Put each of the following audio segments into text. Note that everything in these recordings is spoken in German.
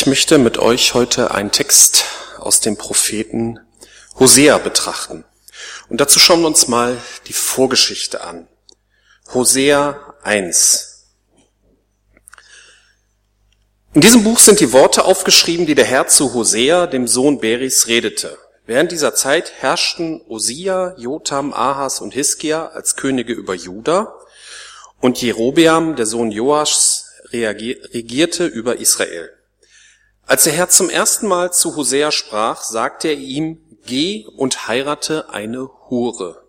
Ich möchte mit euch heute einen Text aus dem Propheten Hosea betrachten. Und dazu schauen wir uns mal die Vorgeschichte an. Hosea 1. In diesem Buch sind die Worte aufgeschrieben, die der Herr zu Hosea, dem Sohn Beris, redete. Während dieser Zeit herrschten Osia, Jotam, Ahas und Hiskia als Könige über Juda und Jerobeam, der Sohn Joaschs, regierte über Israel. Als der Herr zum ersten Mal zu Hosea sprach, sagte er ihm, geh und heirate eine Hure.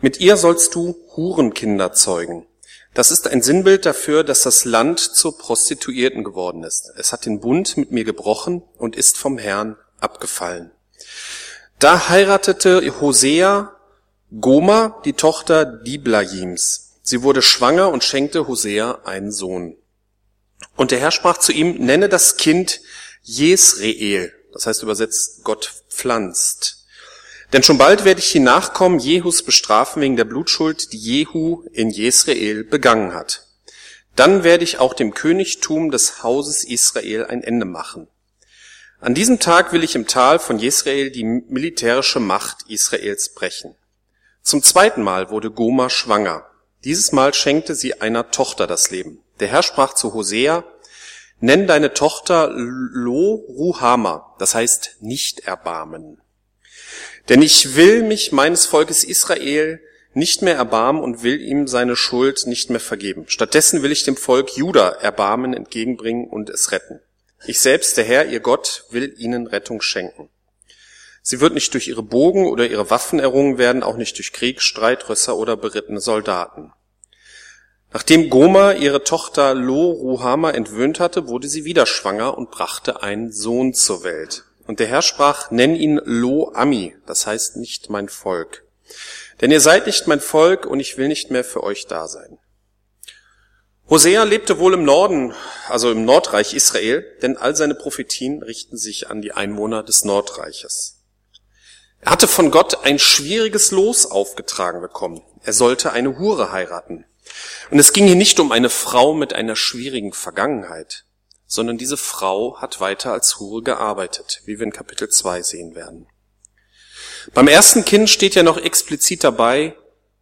Mit ihr sollst du Hurenkinder zeugen. Das ist ein Sinnbild dafür, dass das Land zur Prostituierten geworden ist. Es hat den Bund mit mir gebrochen und ist vom Herrn abgefallen. Da heiratete Hosea Goma, die Tochter Diblajims. Sie wurde schwanger und schenkte Hosea einen Sohn. Und der Herr sprach zu ihm, nenne das Kind Jesreel, das heißt übersetzt Gott pflanzt. Denn schon bald werde ich die Nachkommen Jehus bestrafen wegen der Blutschuld, die Jehu in Jesreel begangen hat. Dann werde ich auch dem Königtum des Hauses Israel ein Ende machen. An diesem Tag will ich im Tal von Jesrael die militärische Macht Israels brechen. Zum zweiten Mal wurde Goma schwanger. Dieses Mal schenkte sie einer Tochter das Leben. Der Herr sprach zu Hosea, nenn deine Tochter Lo Ruhama, das heißt nicht erbarmen. Denn ich will mich meines Volkes Israel nicht mehr erbarmen und will ihm seine Schuld nicht mehr vergeben. Stattdessen will ich dem Volk Juda Erbarmen entgegenbringen und es retten. Ich selbst, der Herr, ihr Gott, will ihnen Rettung schenken. Sie wird nicht durch ihre Bogen oder ihre Waffen errungen werden, auch nicht durch Krieg, Streitrösser oder berittene Soldaten. Nachdem Goma ihre Tochter Lo Ruhama entwöhnt hatte, wurde sie wieder schwanger und brachte einen Sohn zur Welt. Und der Herr sprach, nenn ihn Lo Ami, das heißt nicht mein Volk. Denn ihr seid nicht mein Volk und ich will nicht mehr für euch da sein. Hosea lebte wohl im Norden, also im Nordreich Israel, denn all seine Prophetien richten sich an die Einwohner des Nordreiches. Er hatte von Gott ein schwieriges Los aufgetragen bekommen. Er sollte eine Hure heiraten. Und es ging hier nicht um eine Frau mit einer schwierigen Vergangenheit, sondern diese Frau hat weiter als Hure gearbeitet, wie wir in Kapitel 2 sehen werden. Beim ersten Kind steht ja noch explizit dabei,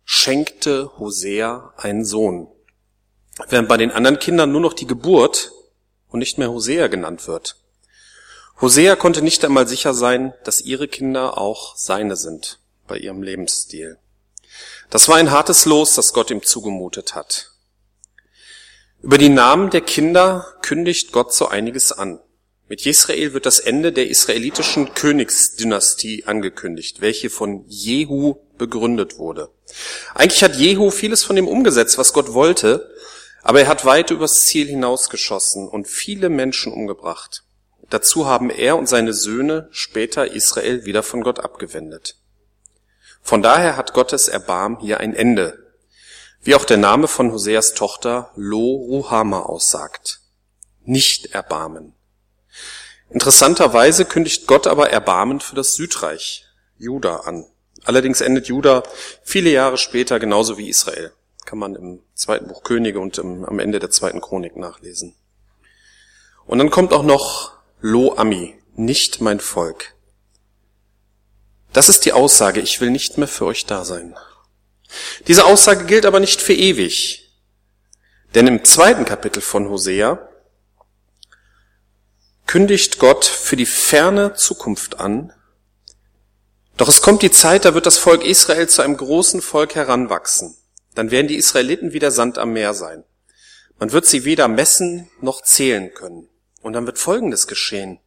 schenkte Hosea einen Sohn während bei den anderen Kindern nur noch die Geburt und nicht mehr Hosea genannt wird. Hosea konnte nicht einmal sicher sein, dass ihre Kinder auch seine sind bei ihrem Lebensstil. Das war ein hartes Los, das Gott ihm zugemutet hat. Über die Namen der Kinder kündigt Gott so einiges an. Mit Jesrael wird das Ende der israelitischen Königsdynastie angekündigt, welche von Jehu begründet wurde. Eigentlich hat Jehu vieles von dem umgesetzt, was Gott wollte, aber er hat weit übers Ziel hinausgeschossen und viele Menschen umgebracht. Dazu haben er und seine Söhne später Israel wieder von Gott abgewendet. Von daher hat Gottes Erbarm hier ein Ende, wie auch der Name von Hoseas Tochter Lo Ruhama aussagt. Nicht Erbarmen. Interessanterweise kündigt Gott aber Erbarmen für das Südreich, Juda, an. Allerdings endet Juda viele Jahre später genauso wie Israel. Kann man im zweiten Buch Könige und im, am Ende der zweiten Chronik nachlesen. Und dann kommt auch noch Lo Ami, nicht mein Volk. Das ist die Aussage, ich will nicht mehr für euch da sein. Diese Aussage gilt aber nicht für ewig. Denn im zweiten Kapitel von Hosea kündigt Gott für die ferne Zukunft an, doch es kommt die Zeit, da wird das Volk Israel zu einem großen Volk heranwachsen. Dann werden die Israeliten wieder Sand am Meer sein. Man wird sie weder messen noch zählen können. Und dann wird Folgendes geschehen.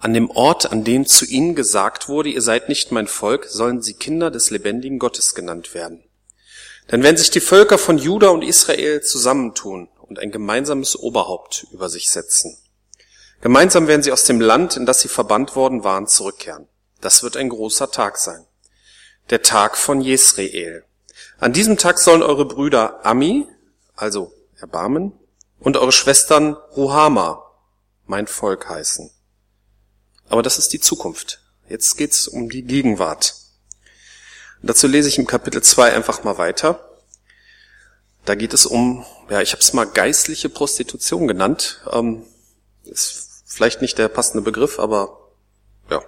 An dem Ort, an dem zu ihnen gesagt wurde, ihr seid nicht mein Volk, sollen sie Kinder des lebendigen Gottes genannt werden. Dann werden sich die Völker von Juda und Israel zusammentun und ein gemeinsames Oberhaupt über sich setzen. Gemeinsam werden sie aus dem Land, in das sie verbannt worden waren, zurückkehren. Das wird ein großer Tag sein. Der Tag von Jesreel. An diesem Tag sollen eure Brüder Ami, also Erbarmen, und eure Schwestern Ruhama, mein Volk heißen. Aber das ist die Zukunft. Jetzt geht's um die Gegenwart. Und dazu lese ich im Kapitel 2 einfach mal weiter. Da geht es um, ja, ich habe es mal geistliche Prostitution genannt. Ähm, es Vielleicht nicht der passende Begriff, aber ja.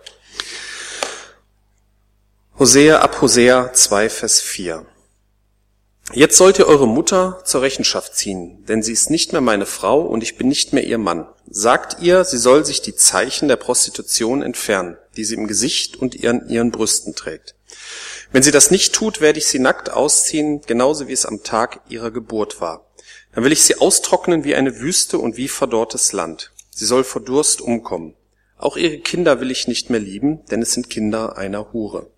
Hosea ab Hosea 2, Vers 4. Jetzt sollt ihr eure Mutter zur Rechenschaft ziehen, denn sie ist nicht mehr meine Frau und ich bin nicht mehr ihr Mann. Sagt ihr, sie soll sich die Zeichen der Prostitution entfernen, die sie im Gesicht und ihren, ihren Brüsten trägt. Wenn sie das nicht tut, werde ich sie nackt ausziehen, genauso wie es am Tag ihrer Geburt war. Dann will ich sie austrocknen wie eine Wüste und wie verdorrtes Land. Sie soll vor Durst umkommen. Auch ihre Kinder will ich nicht mehr lieben, denn es sind Kinder einer Hure.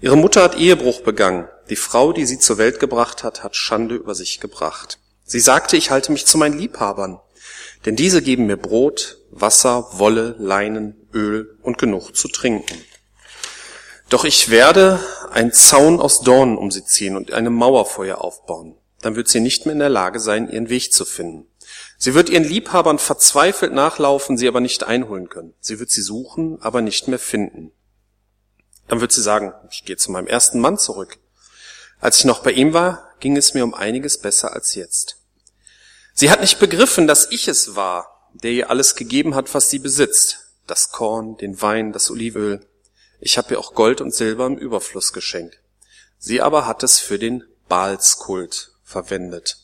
Ihre Mutter hat Ehebruch begangen. Die Frau, die sie zur Welt gebracht hat, hat Schande über sich gebracht. Sie sagte, ich halte mich zu meinen Liebhabern, denn diese geben mir Brot, Wasser, Wolle, Leinen, Öl und genug zu trinken. Doch ich werde einen Zaun aus Dornen um sie ziehen und eine Mauer vor ihr aufbauen. Dann wird sie nicht mehr in der Lage sein, ihren Weg zu finden. Sie wird ihren Liebhabern verzweifelt nachlaufen, sie aber nicht einholen können. Sie wird sie suchen, aber nicht mehr finden. Dann wird sie sagen, ich gehe zu meinem ersten Mann zurück. Als ich noch bei ihm war, ging es mir um einiges besser als jetzt. Sie hat nicht begriffen, dass ich es war, der ihr alles gegeben hat, was sie besitzt. Das Korn, den Wein, das Olivenöl. Ich habe ihr auch Gold und Silber im Überfluss geschenkt. Sie aber hat es für den Baalskult verwendet.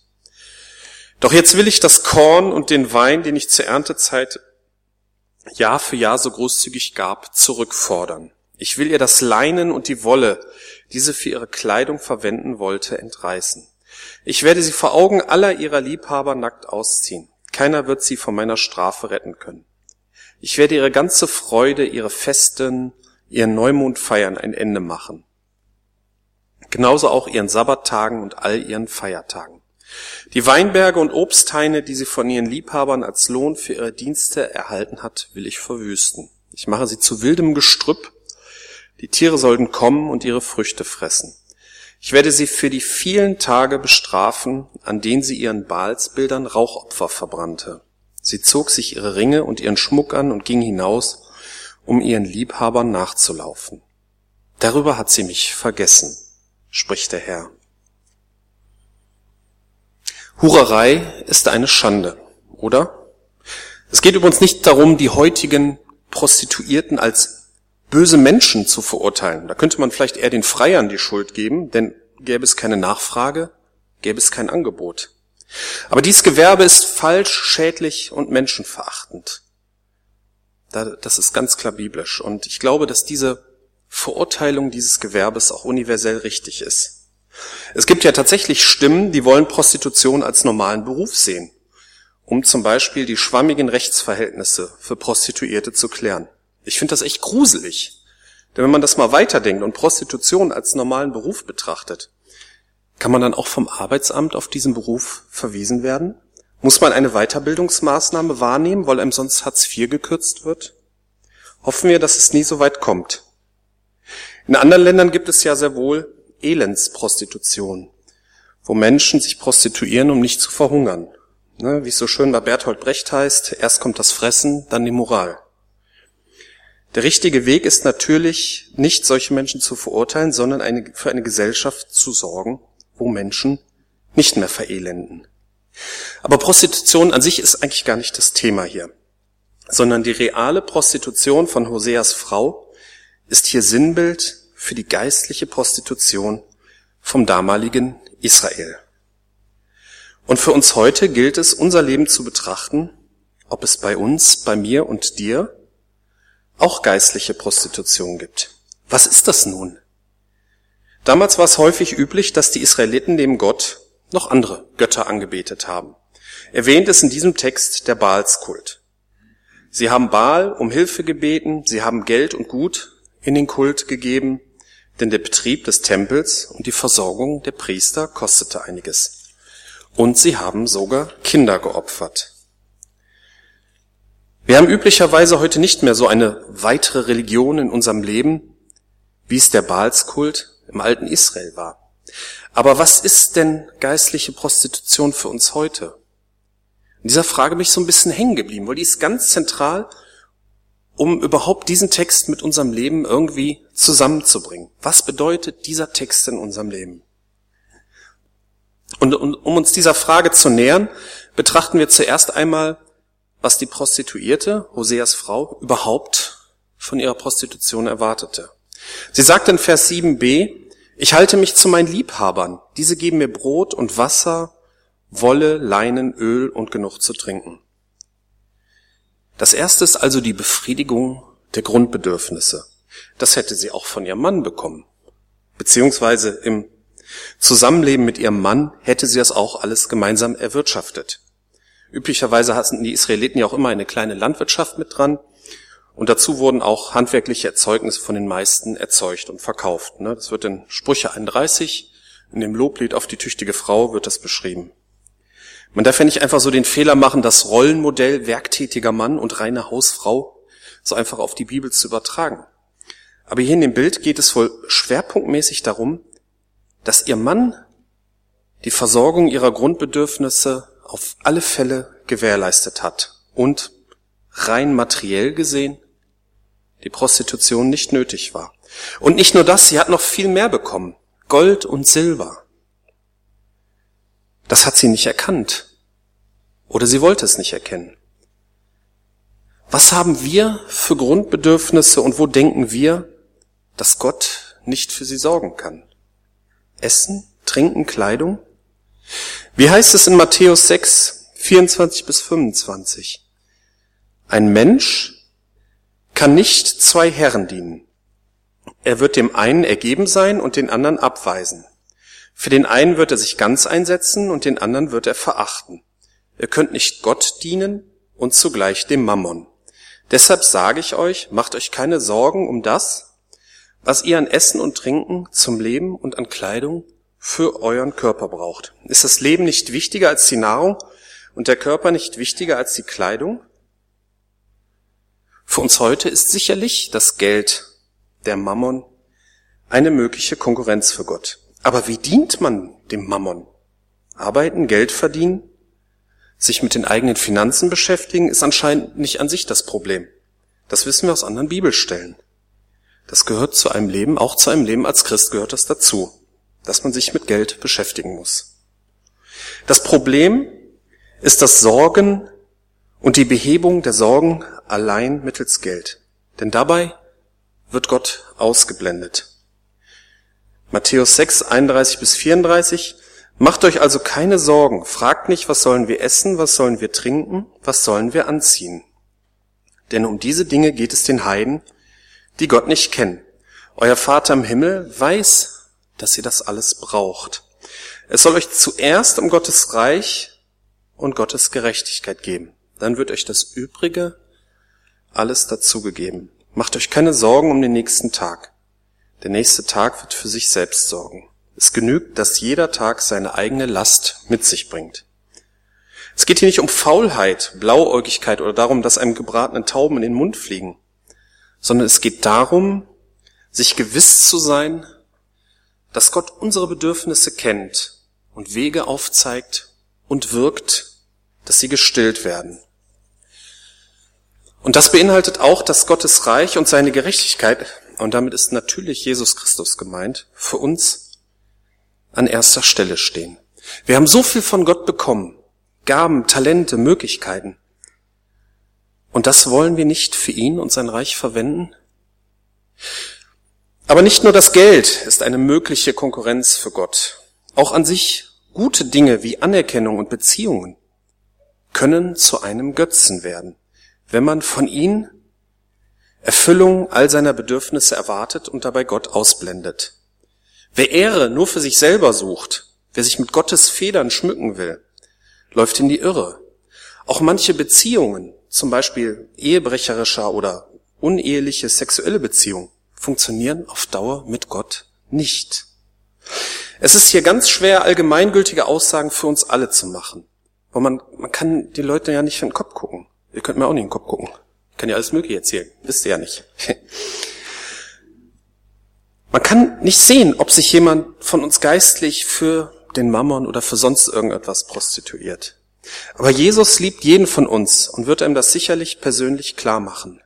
Doch jetzt will ich das Korn und den Wein, den ich zur Erntezeit Jahr für Jahr so großzügig gab, zurückfordern. Ich will ihr das Leinen und die Wolle, die sie für ihre Kleidung verwenden wollte, entreißen. Ich werde sie vor Augen aller ihrer Liebhaber nackt ausziehen. Keiner wird sie von meiner Strafe retten können. Ich werde ihre ganze Freude, ihre Festen, ihren Neumondfeiern ein Ende machen. Genauso auch ihren Sabbattagen und all ihren Feiertagen. Die Weinberge und Obsthaine, die sie von ihren Liebhabern als Lohn für ihre Dienste erhalten hat, will ich verwüsten. Ich mache sie zu wildem Gestrüpp die Tiere sollten kommen und ihre Früchte fressen. Ich werde sie für die vielen Tage bestrafen, an denen sie ihren Baalsbildern Rauchopfer verbrannte. Sie zog sich ihre Ringe und ihren Schmuck an und ging hinaus, um ihren Liebhabern nachzulaufen. Darüber hat sie mich vergessen, spricht der Herr. Hurerei ist eine Schande, oder? Es geht übrigens nicht darum, die heutigen Prostituierten als böse Menschen zu verurteilen. Da könnte man vielleicht eher den Freiern die Schuld geben, denn gäbe es keine Nachfrage, gäbe es kein Angebot. Aber dieses Gewerbe ist falsch, schädlich und menschenverachtend. Das ist ganz klar biblisch. Und ich glaube, dass diese Verurteilung dieses Gewerbes auch universell richtig ist. Es gibt ja tatsächlich Stimmen, die wollen Prostitution als normalen Beruf sehen, um zum Beispiel die schwammigen Rechtsverhältnisse für Prostituierte zu klären. Ich finde das echt gruselig. Denn wenn man das mal weiterdenkt und Prostitution als normalen Beruf betrachtet, kann man dann auch vom Arbeitsamt auf diesen Beruf verwiesen werden? Muss man eine Weiterbildungsmaßnahme wahrnehmen, weil einem sonst Hartz IV gekürzt wird? Hoffen wir, dass es nie so weit kommt. In anderen Ländern gibt es ja sehr wohl Elendsprostitution, wo Menschen sich prostituieren, um nicht zu verhungern. Ne, wie es so schön bei Bertolt Brecht heißt, erst kommt das Fressen, dann die Moral. Der richtige Weg ist natürlich nicht, solche Menschen zu verurteilen, sondern eine, für eine Gesellschaft zu sorgen, wo Menschen nicht mehr verelenden. Aber Prostitution an sich ist eigentlich gar nicht das Thema hier, sondern die reale Prostitution von Hoseas Frau ist hier Sinnbild für die geistliche Prostitution vom damaligen Israel. Und für uns heute gilt es, unser Leben zu betrachten, ob es bei uns, bei mir und dir auch geistliche Prostitution gibt. Was ist das nun? Damals war es häufig üblich, dass die Israeliten neben Gott noch andere Götter angebetet haben. Erwähnt ist in diesem Text der Baalskult. Sie haben Baal um Hilfe gebeten, sie haben Geld und Gut in den Kult gegeben, denn der Betrieb des Tempels und die Versorgung der Priester kostete einiges. Und sie haben sogar Kinder geopfert. Wir haben üblicherweise heute nicht mehr so eine weitere Religion in unserem Leben, wie es der Baalskult im alten Israel war. Aber was ist denn geistliche Prostitution für uns heute? In dieser Frage bin ich so ein bisschen hängen geblieben, weil die ist ganz zentral, um überhaupt diesen Text mit unserem Leben irgendwie zusammenzubringen. Was bedeutet dieser Text in unserem Leben? Und um uns dieser Frage zu nähern, betrachten wir zuerst einmal was die Prostituierte, Hoseas Frau, überhaupt von ihrer Prostitution erwartete. Sie sagt in Vers 7b, ich halte mich zu meinen Liebhabern, diese geben mir Brot und Wasser, Wolle, Leinen, Öl und genug zu trinken. Das erste ist also die Befriedigung der Grundbedürfnisse. Das hätte sie auch von ihrem Mann bekommen. Beziehungsweise im Zusammenleben mit ihrem Mann hätte sie das auch alles gemeinsam erwirtschaftet. Üblicherweise hatten die Israeliten ja auch immer eine kleine Landwirtschaft mit dran. Und dazu wurden auch handwerkliche Erzeugnisse von den meisten erzeugt und verkauft. Ne? Das wird in Sprüche 31, in dem Loblied auf die tüchtige Frau wird das beschrieben. Man darf ja nicht einfach so den Fehler machen, das Rollenmodell werktätiger Mann und reine Hausfrau so einfach auf die Bibel zu übertragen. Aber hier in dem Bild geht es wohl schwerpunktmäßig darum, dass ihr Mann die Versorgung ihrer Grundbedürfnisse auf alle Fälle gewährleistet hat und rein materiell gesehen die Prostitution nicht nötig war. Und nicht nur das, sie hat noch viel mehr bekommen. Gold und Silber. Das hat sie nicht erkannt. Oder sie wollte es nicht erkennen. Was haben wir für Grundbedürfnisse und wo denken wir, dass Gott nicht für sie sorgen kann? Essen, Trinken, Kleidung? Wie heißt es in Matthäus 6, 24 bis 25? Ein Mensch kann nicht zwei Herren dienen. Er wird dem einen ergeben sein und den anderen abweisen. Für den einen wird er sich ganz einsetzen und den anderen wird er verachten. Ihr könnt nicht Gott dienen und zugleich dem Mammon. Deshalb sage ich euch, macht euch keine Sorgen um das, was ihr an Essen und Trinken zum Leben und an Kleidung für euren Körper braucht. Ist das Leben nicht wichtiger als die Nahrung und der Körper nicht wichtiger als die Kleidung? Für uns heute ist sicherlich das Geld, der Mammon, eine mögliche Konkurrenz für Gott. Aber wie dient man dem Mammon? Arbeiten, Geld verdienen, sich mit den eigenen Finanzen beschäftigen, ist anscheinend nicht an sich das Problem. Das wissen wir aus anderen Bibelstellen. Das gehört zu einem Leben, auch zu einem Leben als Christ gehört das dazu, dass man sich mit Geld beschäftigen muss. Das Problem ist das Sorgen und die Behebung der Sorgen allein mittels Geld. Denn dabei wird Gott ausgeblendet. Matthäus 6, 31 bis 34. Macht euch also keine Sorgen. Fragt nicht, was sollen wir essen, was sollen wir trinken, was sollen wir anziehen. Denn um diese Dinge geht es den Heiden, die Gott nicht kennen. Euer Vater im Himmel weiß, dass ihr das alles braucht. Es soll euch zuerst um Gottes Reich und Gottes Gerechtigkeit geben. Dann wird euch das Übrige alles dazugegeben. Macht euch keine Sorgen um den nächsten Tag. Der nächste Tag wird für sich selbst sorgen. Es genügt, dass jeder Tag seine eigene Last mit sich bringt. Es geht hier nicht um Faulheit, Blauäugigkeit oder darum, dass einem gebratenen Tauben in den Mund fliegen, sondern es geht darum, sich gewiss zu sein, dass Gott unsere Bedürfnisse kennt und Wege aufzeigt und wirkt, dass sie gestillt werden. Und das beinhaltet auch, dass Gottes Reich und seine Gerechtigkeit, und damit ist natürlich Jesus Christus gemeint, für uns an erster Stelle stehen. Wir haben so viel von Gott bekommen. Gaben, Talente, Möglichkeiten. Und das wollen wir nicht für ihn und sein Reich verwenden? Aber nicht nur das Geld ist eine mögliche Konkurrenz für Gott. Auch an sich gute Dinge wie Anerkennung und Beziehungen können zu einem Götzen werden wenn man von ihm Erfüllung all seiner Bedürfnisse erwartet und dabei Gott ausblendet. Wer Ehre nur für sich selber sucht, wer sich mit Gottes Federn schmücken will, läuft in die Irre. Auch manche Beziehungen, zum Beispiel ehebrecherischer oder uneheliche sexuelle Beziehungen, funktionieren auf Dauer mit Gott nicht. Es ist hier ganz schwer, allgemeingültige Aussagen für uns alle zu machen. Weil man, man kann die Leute ja nicht in den Kopf gucken. Ihr könnt mir auch nicht in den Kopf gucken. Ich kann ja alles Mögliche erzählen. Wisst ihr ja nicht. Man kann nicht sehen, ob sich jemand von uns geistlich für den Mammon oder für sonst irgendetwas prostituiert. Aber Jesus liebt jeden von uns und wird einem das sicherlich persönlich klar machen.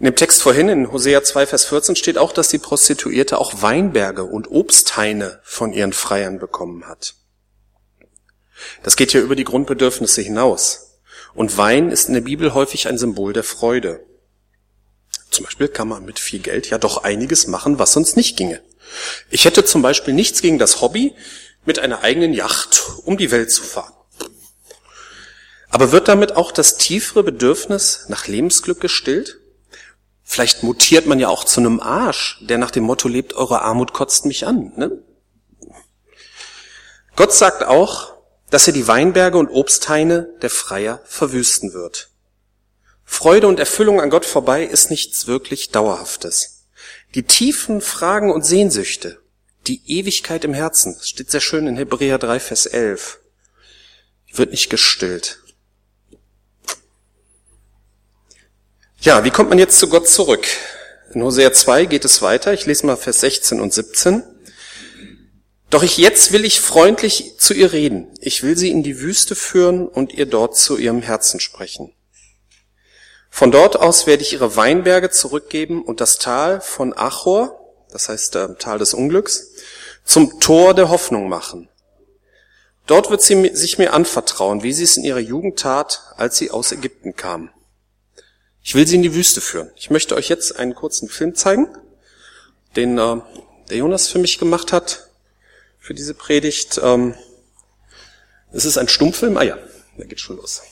In dem Text vorhin in Hosea 2, Vers 14 steht auch, dass die Prostituierte auch Weinberge und Obsthaine von ihren Freiern bekommen hat. Das geht ja über die Grundbedürfnisse hinaus. Und Wein ist in der Bibel häufig ein Symbol der Freude. Zum Beispiel kann man mit viel Geld ja doch einiges machen, was sonst nicht ginge. Ich hätte zum Beispiel nichts gegen das Hobby, mit einer eigenen Yacht um die Welt zu fahren. Aber wird damit auch das tiefere Bedürfnis nach Lebensglück gestillt? Vielleicht mutiert man ja auch zu einem Arsch, der nach dem Motto lebt, eure Armut kotzt mich an. Ne? Gott sagt auch, dass er die Weinberge und Obsthaine der Freier verwüsten wird. Freude und Erfüllung an Gott vorbei ist nichts wirklich Dauerhaftes. Die tiefen Fragen und Sehnsüchte, die Ewigkeit im Herzen, das steht sehr schön in Hebräer 3, Vers 11, wird nicht gestillt. Ja, wie kommt man jetzt zu Gott zurück? In Hosea 2 geht es weiter. Ich lese mal Vers 16 und 17. Doch ich jetzt will ich freundlich zu ihr reden. Ich will sie in die Wüste führen und ihr dort zu ihrem Herzen sprechen. Von dort aus werde ich ihre Weinberge zurückgeben und das Tal von Achor, das heißt äh, Tal des Unglücks, zum Tor der Hoffnung machen. Dort wird sie sich mir anvertrauen, wie sie es in ihrer Jugend tat, als sie aus Ägypten kam. Ich will sie in die Wüste führen. Ich möchte euch jetzt einen kurzen Film zeigen, den äh, der Jonas für mich gemacht hat, für diese Predigt. Ähm, es ist ein Stummfilm. Ah ja, da geht schon los.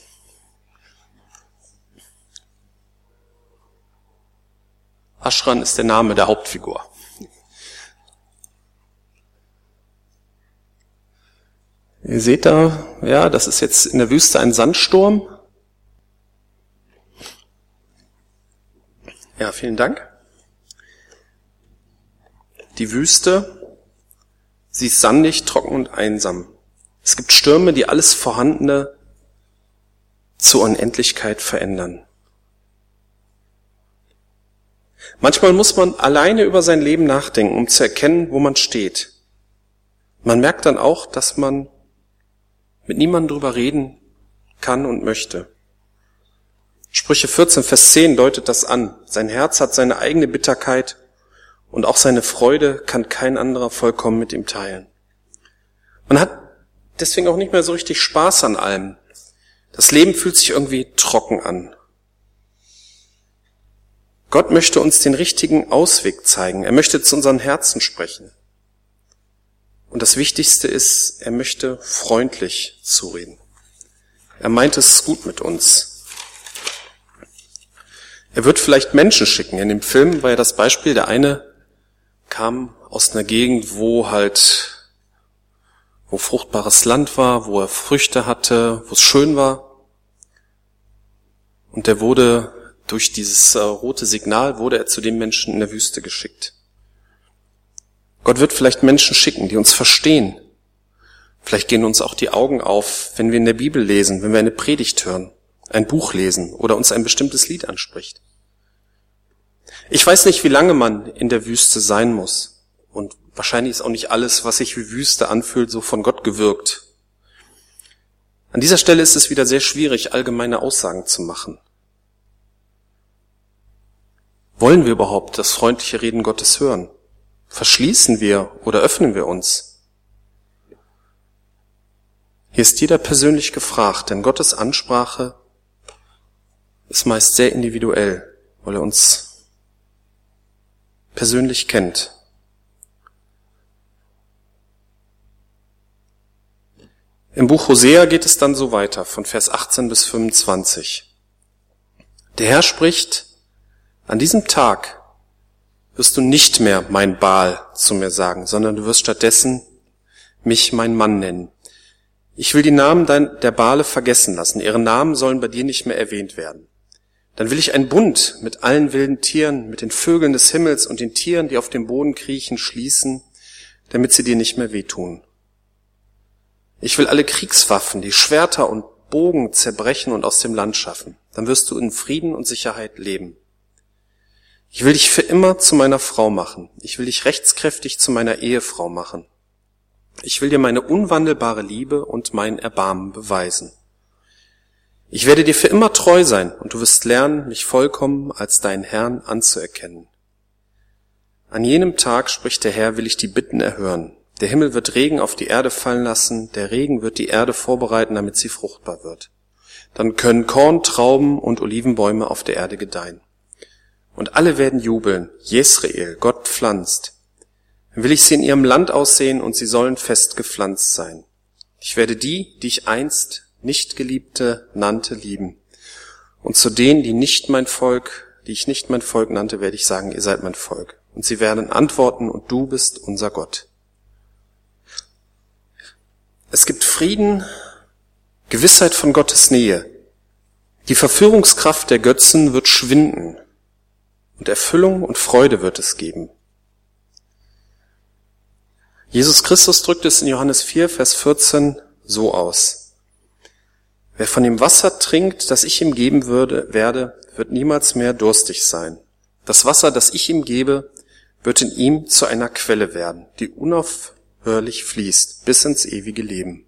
Aschran ist der Name der Hauptfigur. Ihr seht da, ja, das ist jetzt in der Wüste ein Sandsturm. Ja, vielen Dank. Die Wüste, sie ist sandig, trocken und einsam. Es gibt Stürme, die alles Vorhandene zur Unendlichkeit verändern. Manchmal muss man alleine über sein Leben nachdenken, um zu erkennen, wo man steht. Man merkt dann auch, dass man mit niemandem drüber reden kann und möchte. Sprüche 14, Vers 10 deutet das an. Sein Herz hat seine eigene Bitterkeit und auch seine Freude kann kein anderer vollkommen mit ihm teilen. Man hat deswegen auch nicht mehr so richtig Spaß an allem. Das Leben fühlt sich irgendwie trocken an. Gott möchte uns den richtigen Ausweg zeigen. Er möchte zu unseren Herzen sprechen. Und das Wichtigste ist, er möchte freundlich zureden. Er meint es gut mit uns. Er wird vielleicht Menschen schicken. In dem Film war ja das Beispiel, der eine kam aus einer Gegend, wo halt, wo fruchtbares Land war, wo er Früchte hatte, wo es schön war. Und der wurde durch dieses äh, rote Signal wurde er zu den Menschen in der Wüste geschickt. Gott wird vielleicht Menschen schicken, die uns verstehen. Vielleicht gehen uns auch die Augen auf, wenn wir in der Bibel lesen, wenn wir eine Predigt hören, ein Buch lesen oder uns ein bestimmtes Lied anspricht. Ich weiß nicht, wie lange man in der Wüste sein muss. Und wahrscheinlich ist auch nicht alles, was sich wie Wüste anfühlt, so von Gott gewirkt. An dieser Stelle ist es wieder sehr schwierig, allgemeine Aussagen zu machen. Wollen wir überhaupt das freundliche Reden Gottes hören? Verschließen wir oder öffnen wir uns? Hier ist jeder persönlich gefragt, denn Gottes Ansprache ist meist sehr individuell, weil er uns persönlich kennt. Im Buch Hosea geht es dann so weiter, von Vers 18 bis 25. Der Herr spricht, an diesem Tag wirst du nicht mehr mein Baal zu mir sagen, sondern du wirst stattdessen mich mein Mann nennen. Ich will die Namen der Bale vergessen lassen. Ihre Namen sollen bei dir nicht mehr erwähnt werden. Dann will ich einen Bund mit allen wilden Tieren, mit den Vögeln des Himmels und den Tieren, die auf dem Boden kriechen, schließen, damit sie dir nicht mehr wehtun. Ich will alle Kriegswaffen, die Schwerter und Bogen zerbrechen und aus dem Land schaffen. Dann wirst du in Frieden und Sicherheit leben. Ich will dich für immer zu meiner Frau machen. Ich will dich rechtskräftig zu meiner Ehefrau machen. Ich will dir meine unwandelbare Liebe und mein Erbarmen beweisen. Ich werde dir für immer treu sein und du wirst lernen, mich vollkommen als deinen Herrn anzuerkennen. An jenem Tag, spricht der Herr, will ich die Bitten erhören. Der Himmel wird Regen auf die Erde fallen lassen, der Regen wird die Erde vorbereiten, damit sie fruchtbar wird. Dann können Korn, Trauben und Olivenbäume auf der Erde gedeihen. Und alle werden jubeln. Jesrael, Gott pflanzt. Dann will ich sie in ihrem Land aussehen und sie sollen fest gepflanzt sein. Ich werde die, die ich einst nicht geliebte nannte, lieben. Und zu denen, die nicht mein Volk, die ich nicht mein Volk nannte, werde ich sagen, ihr seid mein Volk. Und sie werden antworten, und du bist unser Gott. Es gibt Frieden, Gewissheit von Gottes Nähe. Die Verführungskraft der Götzen wird schwinden und Erfüllung und Freude wird es geben. Jesus Christus drückt es in Johannes 4, Vers 14 so aus. Wer von dem Wasser trinkt, das ich ihm geben würde, werde, wird niemals mehr durstig sein. Das Wasser, das ich ihm gebe, wird in ihm zu einer Quelle werden, die unaufhörlich fließt bis ins ewige Leben.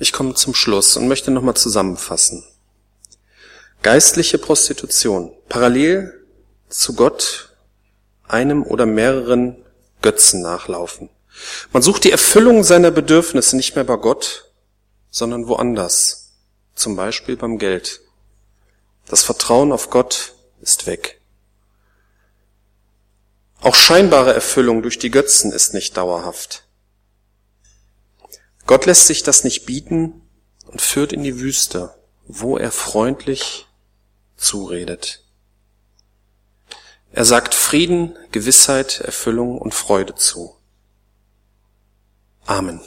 Ich komme zum Schluss und möchte nochmal zusammenfassen. Geistliche Prostitution. Parallel zu Gott einem oder mehreren Götzen nachlaufen. Man sucht die Erfüllung seiner Bedürfnisse nicht mehr bei Gott, sondern woanders. Zum Beispiel beim Geld. Das Vertrauen auf Gott ist weg. Auch scheinbare Erfüllung durch die Götzen ist nicht dauerhaft. Gott lässt sich das nicht bieten und führt in die Wüste, wo er freundlich zuredet. Er sagt Frieden, Gewissheit, Erfüllung und Freude zu. Amen.